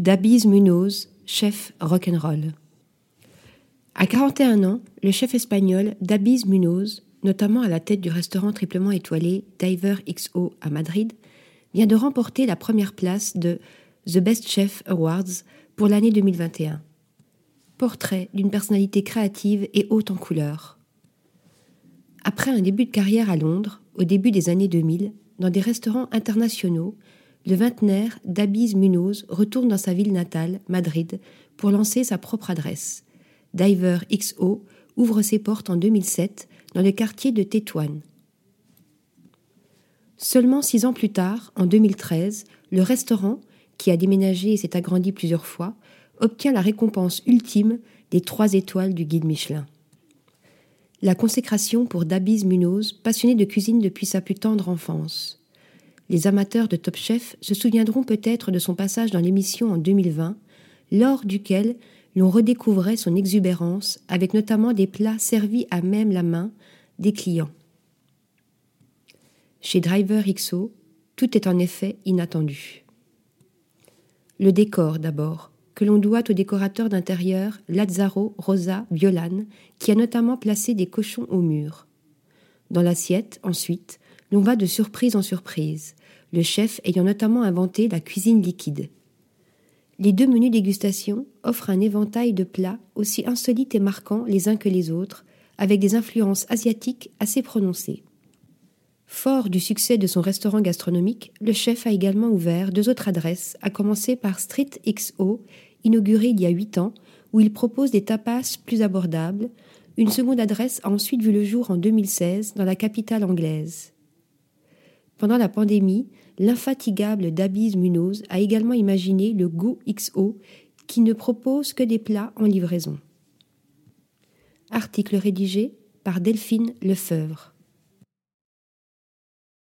Dabiz Munoz, chef rock'n'roll. À 41 ans, le chef espagnol Dabiz Munoz, notamment à la tête du restaurant triplement étoilé Diver XO à Madrid, vient de remporter la première place de The Best Chef Awards pour l'année 2021. Portrait d'une personnalité créative et haute en couleurs. Après un début de carrière à Londres, au début des années 2000, dans des restaurants internationaux, le vingtenaire Dabiz Munoz retourne dans sa ville natale, Madrid, pour lancer sa propre adresse. Diver XO ouvre ses portes en 2007 dans le quartier de Tétouan. Seulement six ans plus tard, en 2013, le restaurant, qui a déménagé et s'est agrandi plusieurs fois, obtient la récompense ultime des trois étoiles du guide Michelin. La consécration pour Dabiz Munoz, passionné de cuisine depuis sa plus tendre enfance. Les amateurs de Top Chef se souviendront peut-être de son passage dans l'émission en 2020, lors duquel l'on redécouvrait son exubérance avec notamment des plats servis à même la main des clients. Chez Driver XO, tout est en effet inattendu. Le décor d'abord, que l'on doit au décorateur d'intérieur Lazzaro Rosa Violan, qui a notamment placé des cochons au mur. Dans l'assiette, ensuite, l'on va de surprise en surprise, le chef ayant notamment inventé la cuisine liquide. Les deux menus dégustation offrent un éventail de plats aussi insolites et marquants les uns que les autres, avec des influences asiatiques assez prononcées. Fort du succès de son restaurant gastronomique, le chef a également ouvert deux autres adresses, à commencer par Street XO, inaugurée il y a huit ans, où il propose des tapas plus abordables. Une seconde adresse a ensuite vu le jour en 2016 dans la capitale anglaise. Pendant la pandémie, l'infatigable Dabiz Munoz a également imaginé le Go XO qui ne propose que des plats en livraison. Article rédigé par Delphine Lefebvre.